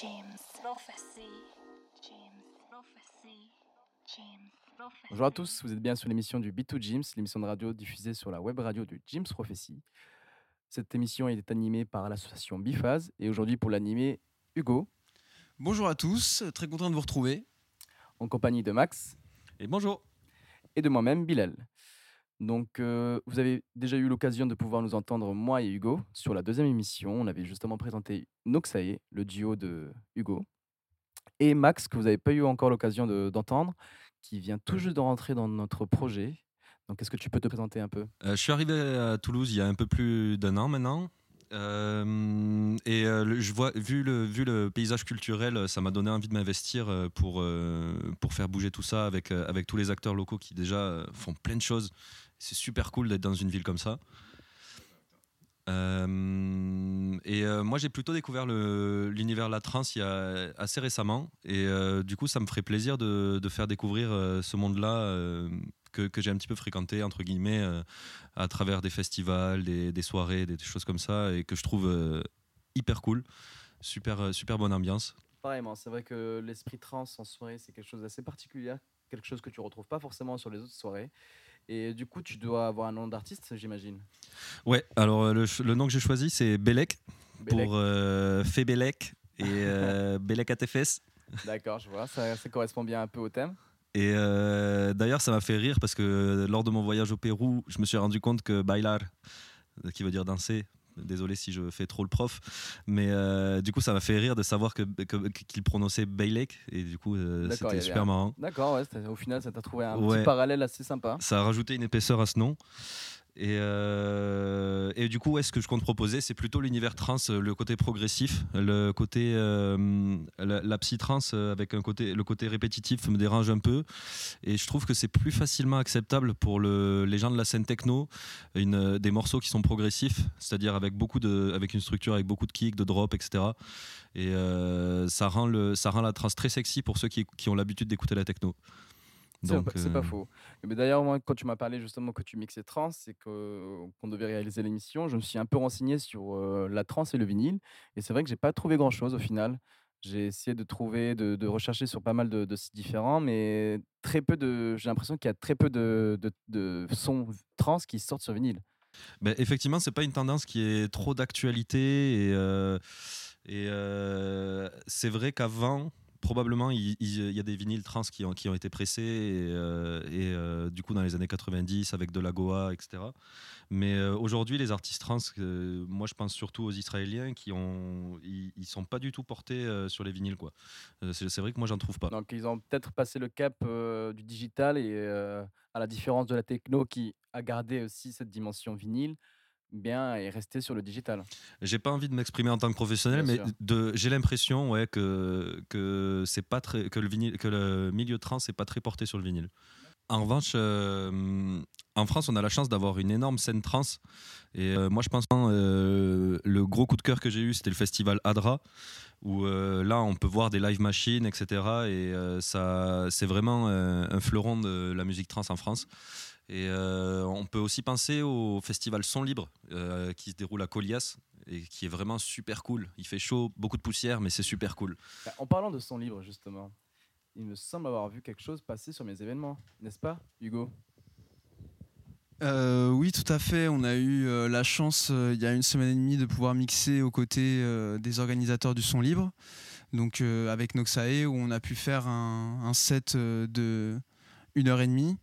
James Prophecy. James Prophecy. James Prophecy. Bonjour à tous, vous êtes bien sur l'émission du B2 James, l'émission de radio diffusée sur la web radio du James Prophecy. Cette émission est animée par l'association Bifaz et aujourd'hui pour l'animer, Hugo, Bonjour à tous, très content de vous retrouver. en compagnie de Max Et bonjour. et de moi-même, Bilal. Donc, vous avez déjà eu l'occasion de pouvoir nous entendre, moi et Hugo, sur la deuxième émission. On avait justement présenté Noxae, le duo de Hugo, et Max, que vous n'avez pas eu encore l'occasion de- d'entendre, qui vient tout juste de rentrer dans notre projet. Donc, est-ce que tu peux te présenter un peu? Euh, je suis arrivé à Toulouse il y a un peu plus d'un an maintenant. Et je vois, vu le, vu le paysage culturel, ça m'a donné envie de m'investir pour, pour faire bouger tout ça avec, avec tous les acteurs locaux qui déjà font plein de choses. C'est super cool d'être dans une ville comme ça. Euh, et euh, moi, j'ai plutôt découvert l'univers de la trance assez récemment. Et euh, du coup, ça me ferait plaisir de, faire découvrir ce monde-là que, j'ai un petit peu fréquenté, entre guillemets, à travers des festivals, des, soirées, des choses comme ça, et que je trouve hyper cool. Super, super bonne ambiance. Pareillement, c'est vrai que l'esprit trans en soirée, c'est quelque chose d'assez particulier, quelque chose que tu retrouves pas forcément sur les autres soirées. Et du coup, tu dois avoir un nom d'artiste, j'imagine. Ouais, alors euh, le, nom que j'ai choisi, c'est Belek, pour euh, Fait Belek et euh, Belek à tes fesses. D'accord, je vois, ça, ça correspond bien un peu au thème. Et euh, d'ailleurs, ça m'a fait rire parce que lors de mon voyage au Pérou, je me suis rendu compte que bailar, qui veut dire danser, désolé si je fais trop le prof, mais euh, du coup, ça m'a fait rire de savoir que, qu'il prononçait Bailek, et du coup, euh, c'était super un- marrant. D'accord, ouais, au final, ça t'a trouvé un Ouais. petit parallèle assez sympa. Ça a rajouté une épaisseur à ce nom. Et, euh, et du coup, ouais, ce que je compte proposer, c'est plutôt l'univers trans, euh, le côté progressif, le côté euh, la, la psy-trans euh, avec un côté, le côté répétitif me dérange un peu. Et je trouve que c'est plus facilement acceptable pour le, les gens de la scène techno, des morceaux qui sont progressifs, c'est-à-dire avec beaucoup de, avec une structure avec beaucoup de kicks, de drops, etc. Et ça rend le, ça rend la trance très sexy pour ceux qui ont l'habitude d'écouter la techno. C'est pas- euh, faux. Mais d'ailleurs, moi, quand tu m'as parlé justement que tu mixais trans et qu'on devait réaliser l'émission, je me suis un peu renseigné sur euh, la trans et le vinyle. Et c'est vrai que j'ai pas trouvé grand-chose au final. J'ai essayé de trouver, de, de rechercher sur pas mal de, de sites différents, mais très peu de. J'ai l'impression qu'il y a très peu de, de, de sons trans qui sortent sur vinyle. Ben, effectivement, c'est pas une tendance qui est trop d'actualité et, euh, et euh, c'est vrai qu'avant. Probablement, il, y a des vinyles trans qui ont, été pressés et, euh, euh, du coup dans les années 90 avec de la Goa, etc. Mais euh, aujourd'hui, les artistes trans, moi je pense surtout aux Israéliens qui ont, ils, ils sont pas du tout portés sur les vinyles c'est vrai que moi j'en trouve pas. Donc, ils ont peut-être passé le cap du digital et à la différence de la techno qui a gardé aussi cette dimension vinyle, bien est resté sur le digital. J'ai pas envie de m'exprimer en tant que professionnel, Bien mais de, j'ai l'impression ouais, que, que, c'est pas très, que, le vinyle, que le milieu trans n'est pas très porté sur le vinyle. En revanche, euh, en France, on a la chance d'avoir une énorme scène trans. Et euh, moi, je pense que euh, le gros coup de cœur que j'ai eu, c'était le festival Adra, où euh, là, on peut voir des live machines, etc. Et ça, c'est vraiment un fleuron de la musique trans en France. Et euh, on peut aussi penser au festival Son Libre euh, qui se déroule à Colias et qui est vraiment super cool. Il fait chaud, beaucoup de poussière, mais c'est super cool. Bah, En parlant de son libre, justement, il me semble avoir vu quelque chose passer sur mes événements, n'est-ce pas, Hugo? Euh, oui, tout à fait. On a eu euh, la chance, euh, il y a une semaine et demie, de pouvoir mixer aux côtés euh, des organisateurs du son libre. Donc euh, avec Noxae, où on a pu faire un, un set euh, de une heure et demie.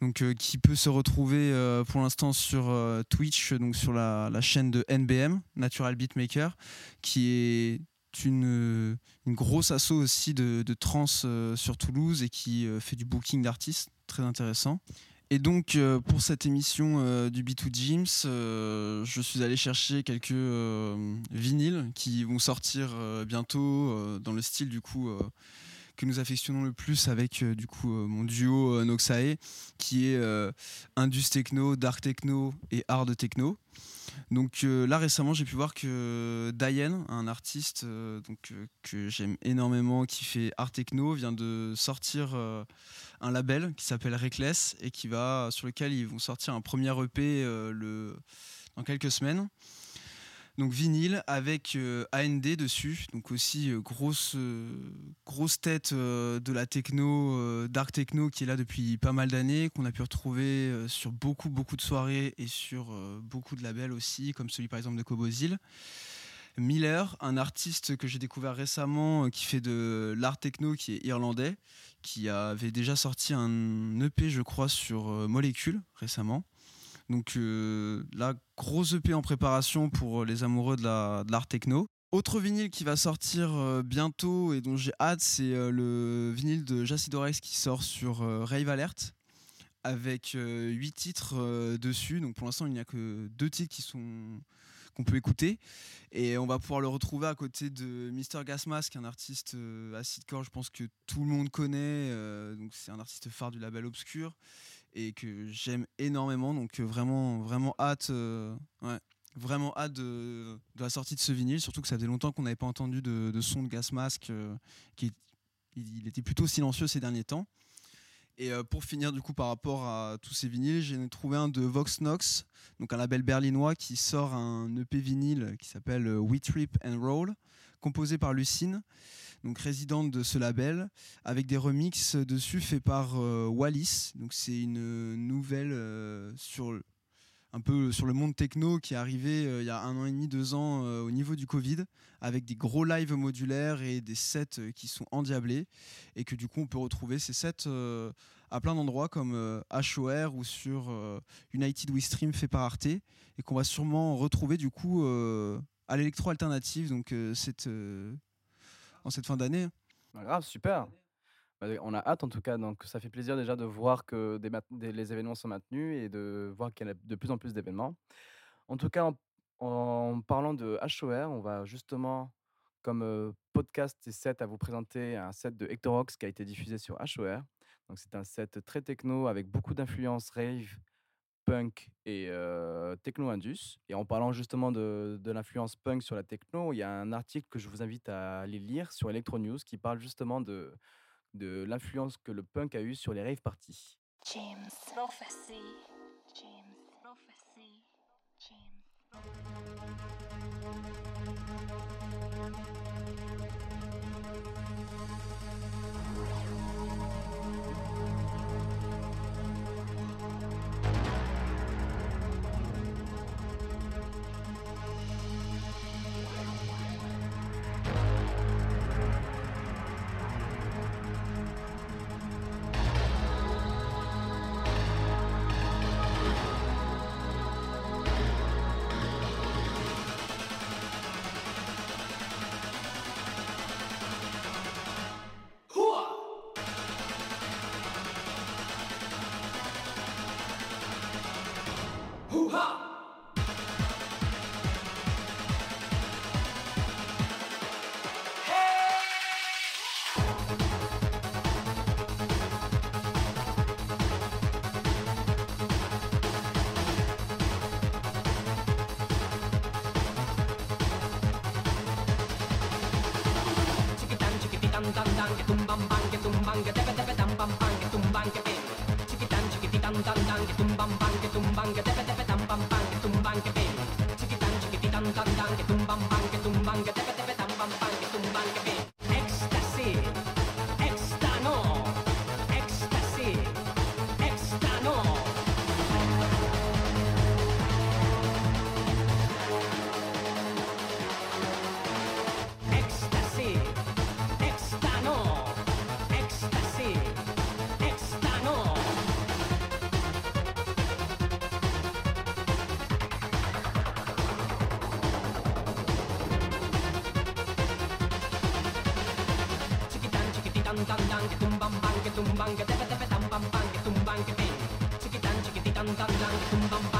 Donc, euh, qui peut se retrouver euh, pour l'instant sur euh, Twitch, donc sur la, chaîne de NBM, Natural Beatmaker, qui est une, grosse asso aussi de, de euh, sur Toulouse et qui fait du booking d'artistes, très intéressant. Et donc, pour cette émission du B2 Gyms, je suis allé chercher quelques vinyles qui vont sortir bientôt dans le style du coup que nous affectionnons le plus avec euh, du coup euh, mon duo euh, Noxae, qui est Indus Techno, Dark Techno et Hard Techno. Donc là récemment j'ai pu voir que Diane, un artiste donc, que j'aime énormément, qui fait art techno, vient de sortir un label qui s'appelle Reckless et qui va sur lequel ils vont sortir un premier EP le, dans quelques semaines. Donc vinyle avec euh, AND dessus, donc aussi euh, grosse, euh, grosse tête de la techno, dark techno qui est là depuis pas mal d'années, qu'on a pu retrouver sur beaucoup beaucoup de soirées et sur beaucoup de labels aussi, comme celui par exemple de Cobozil. Miller, un artiste que j'ai découvert récemment qui fait de l'art techno qui est irlandais, qui avait déjà sorti un EP je crois sur Molécule récemment. Donc euh, la grosse EP en préparation pour les amoureux de l'art techno. Autre vinyle qui va sortir euh, bientôt et dont j'ai hâte, c'est euh, le vinyle de Jacidorex qui sort sur Rave Alert avec 8 titres dessus. Donc pour l'instant, il n'y a que deux titres qui sont qu'on peut écouter et on va pouvoir le retrouver à côté de Mr Gasmask, un artiste acidcore, je pense que tout le monde connaît. donc c'est un artiste phare du label Obscur et que j'aime énormément. Donc euh, vraiment, vraiment hâte, euh, vraiment hâte de, la sortie de ce vinyle. Surtout que ça faisait longtemps qu'on n'avait pas entendu de, son de Gas Mask. Euh, qui il était plutôt silencieux ces derniers temps. Et pour finir du coup par rapport à tous ces vinyles, j'ai trouvé un de Vox Nox, donc un label berlinois qui sort un EP vinyle qui s'appelle We Trip and Roll, composé par Lucine donc résidente de ce label, avec des remixes dessus faits par euh, Wallis. Donc c'est une nouvelle euh, sur un peu sur le monde techno qui est arrivé euh, il y a un an et demi, deux ans au niveau du Covid, avec des gros lives modulaires et des sets qui sont endiablés, et que du coup on peut retrouver ces sets à plein d'endroits comme HOR ou sur United We Stream fait par Arte, et qu'on va sûrement retrouver du coup à l'électro alternative, donc cette en cette fin d'année. Bah, grave, super. Bah, on a hâte en tout cas, donc ça fait plaisir déjà de voir que les événements sont maintenus et de voir qu'il y a de plus en plus d'événements. En tout cas, en, parlant de HOR, on va justement, comme podcast et set, à vous présenter un set de Hectorox qui a été diffusé sur HOR. Donc c'est un set très techno avec beaucoup d'influences rave, punk et techno-indus. Et en parlant justement de, de l'influence punk sur la techno, il y a un article que je vous invite à aller lire sur Electro News qui parle justement de, de l'influence que le punk a eu sur les rave parties. James Prophecy. bum bum bum.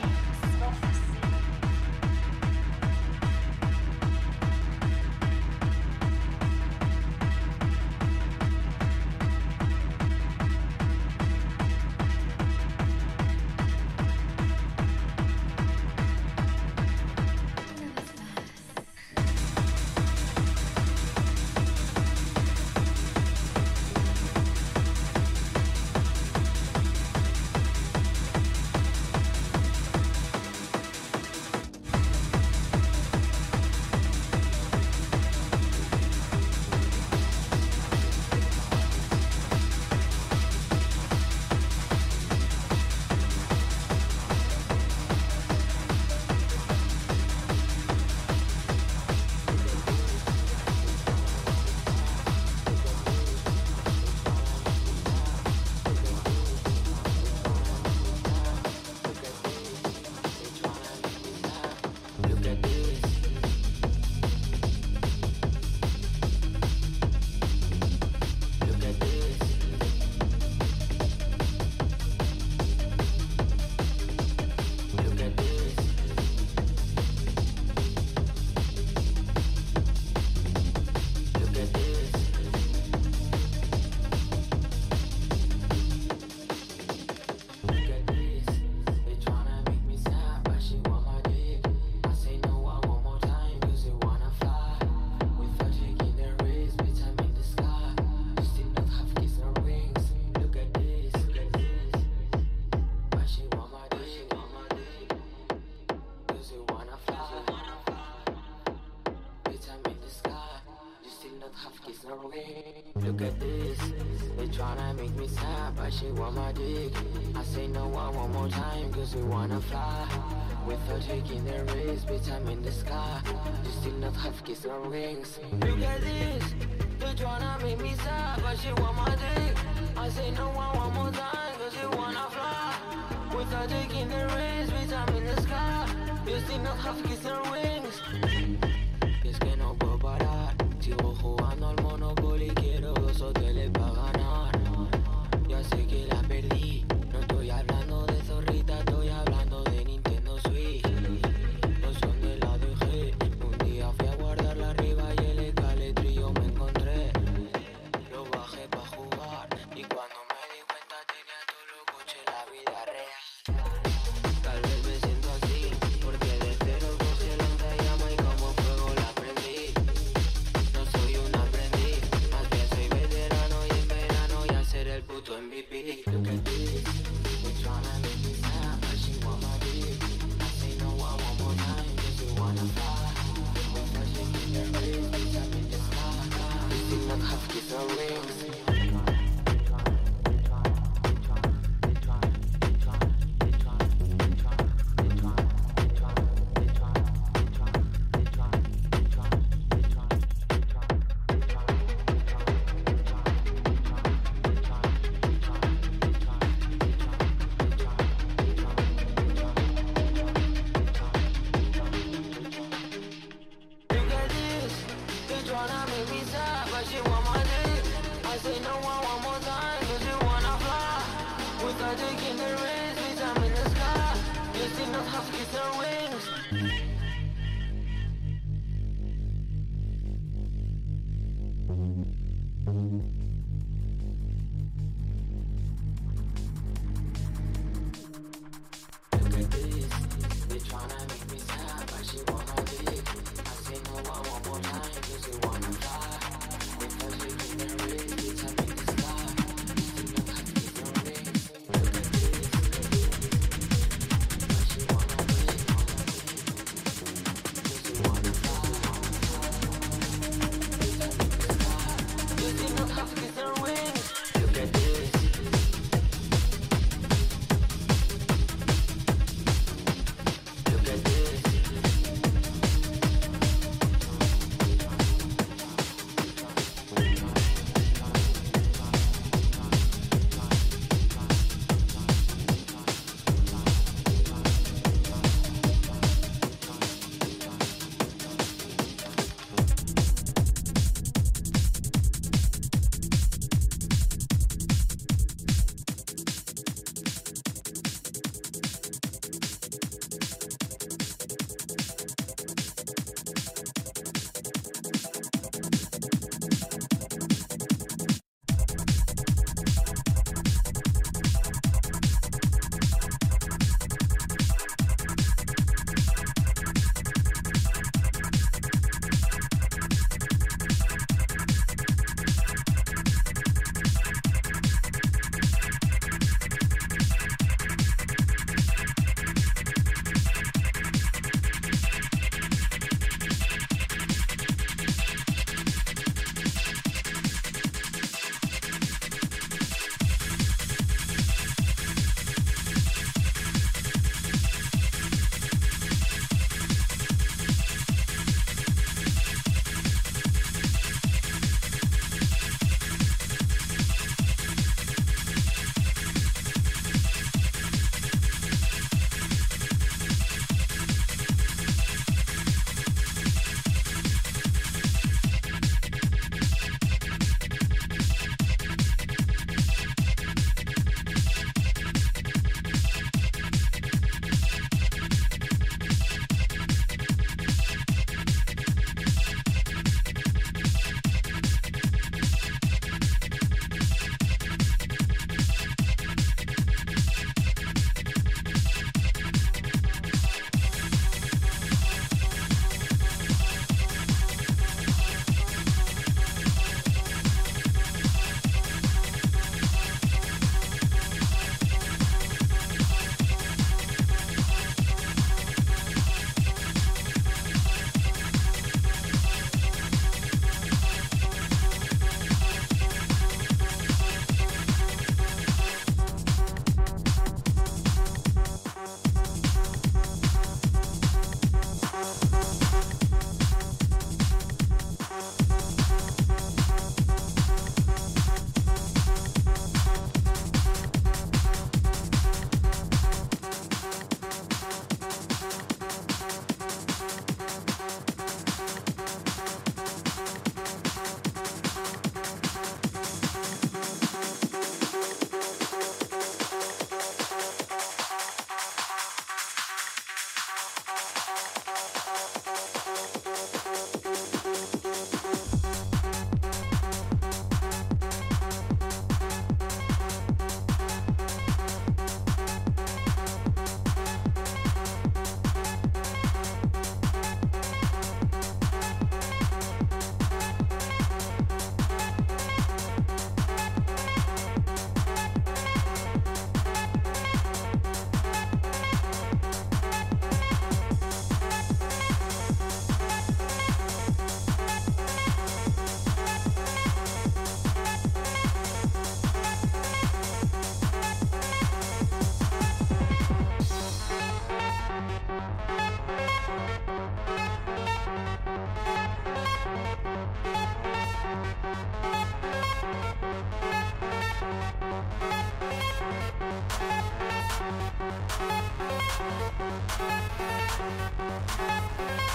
action. Look at this. They tryna make me sad, but she want my dick. I say no one one more time, cause we wanna fly. With her taking the risk, bitch, I'm in the sky. You still not have kiss or wings. Look at this. They tryna make me sad, but she want my dick. I say no one one more time, cause we wanna fly. With her taking the risk, bitch, I'm in the sky. You still not have kiss or wings.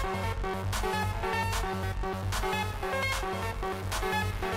プレゼントプレゼントプレ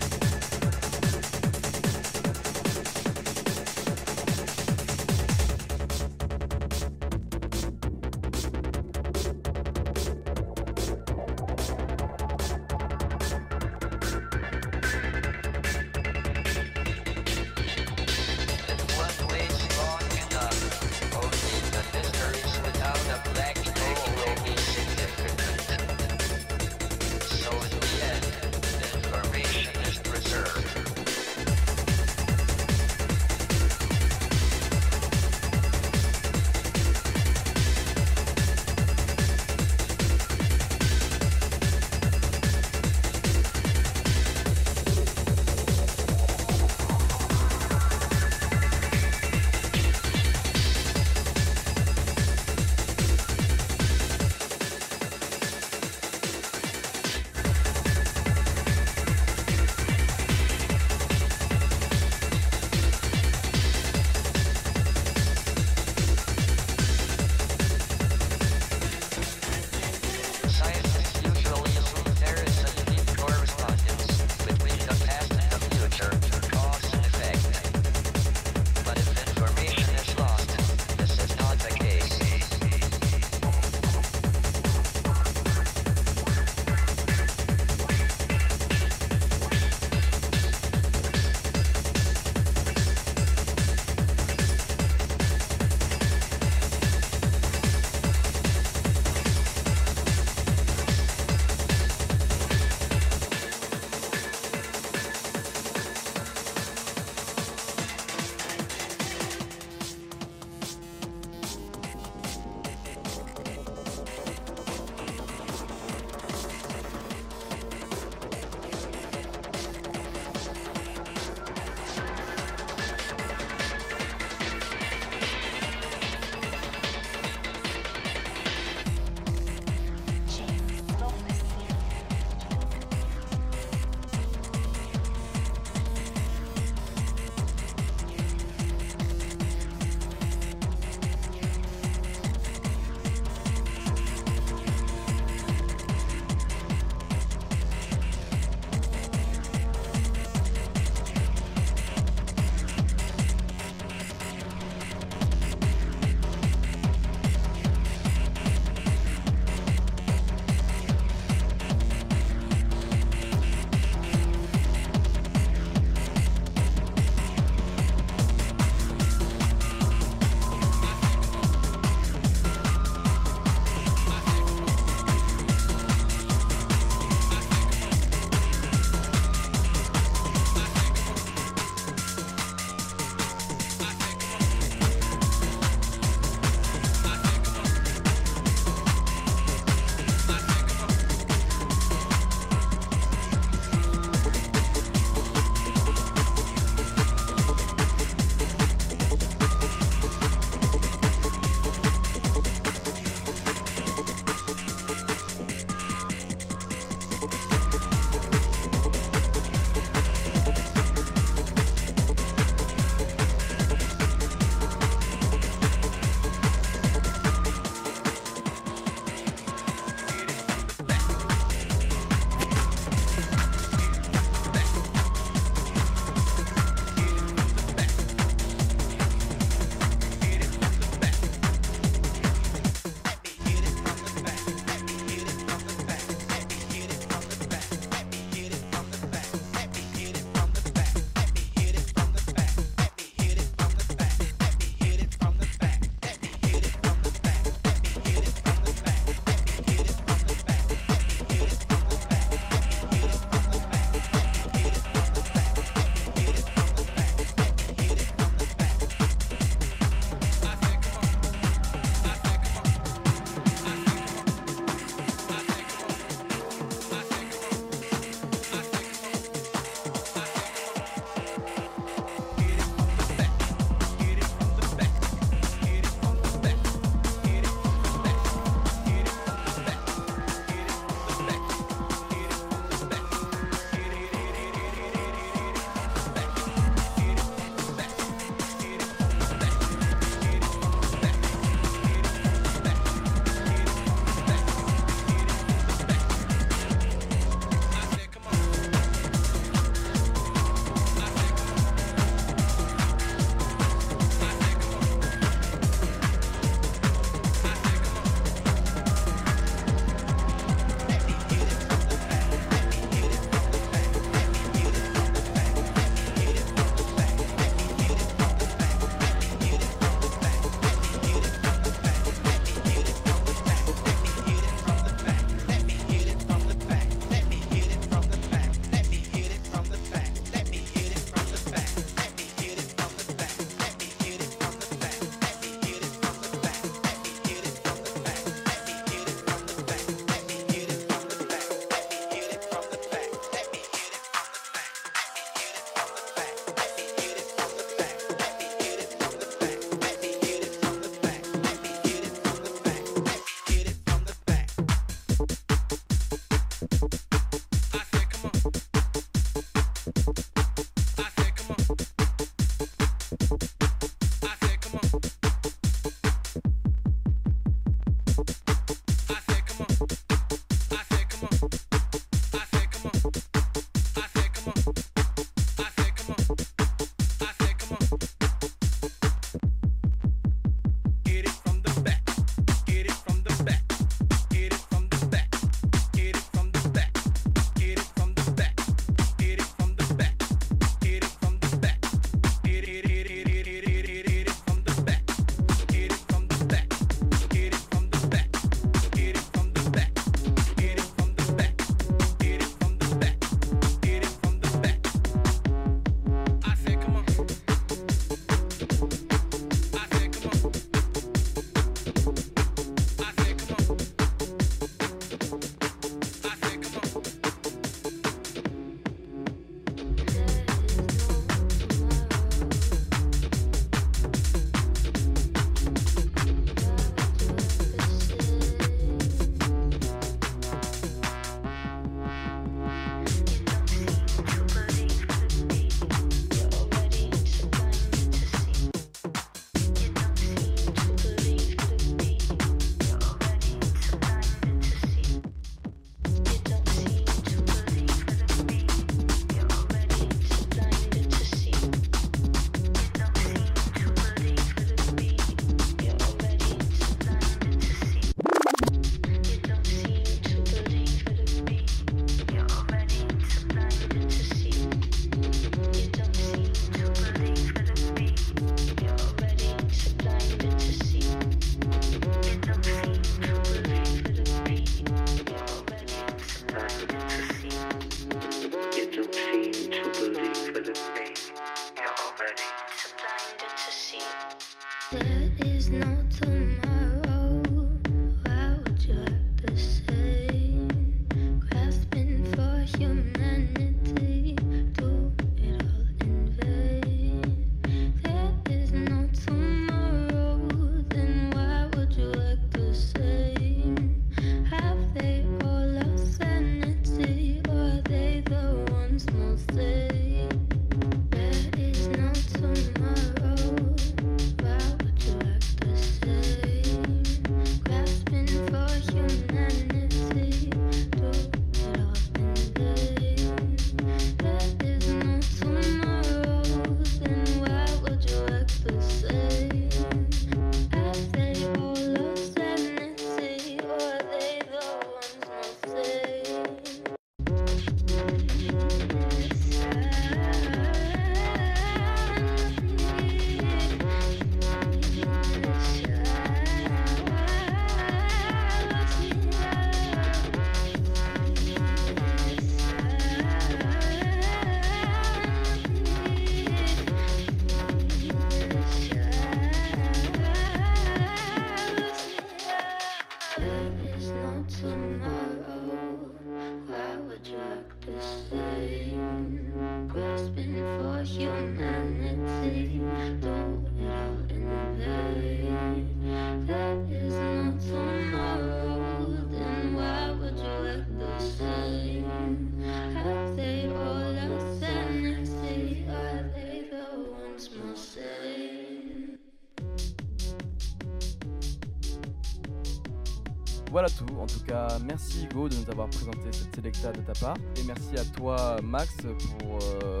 En tout cas, merci Hugo de nous avoir présenté cette sélecta de ta part. Et merci à toi Max pour euh,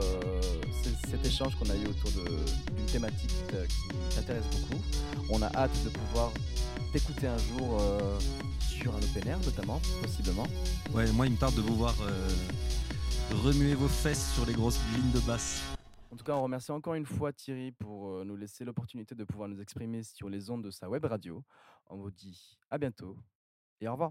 cet échange qu'on a eu autour d'une thématique qui t'intéresse beaucoup. On a hâte de pouvoir t'écouter un jour euh, sur un open air notamment, possiblement. Ouais, moi, il me tarde de vous voir euh, remuer vos fesses sur les grosses lignes de basse. En tout cas, on remercie encore une fois Thierry pour nous laisser l'opportunité de pouvoir nous exprimer sur les ondes de sa web radio. On vous dit à bientôt et au revoir.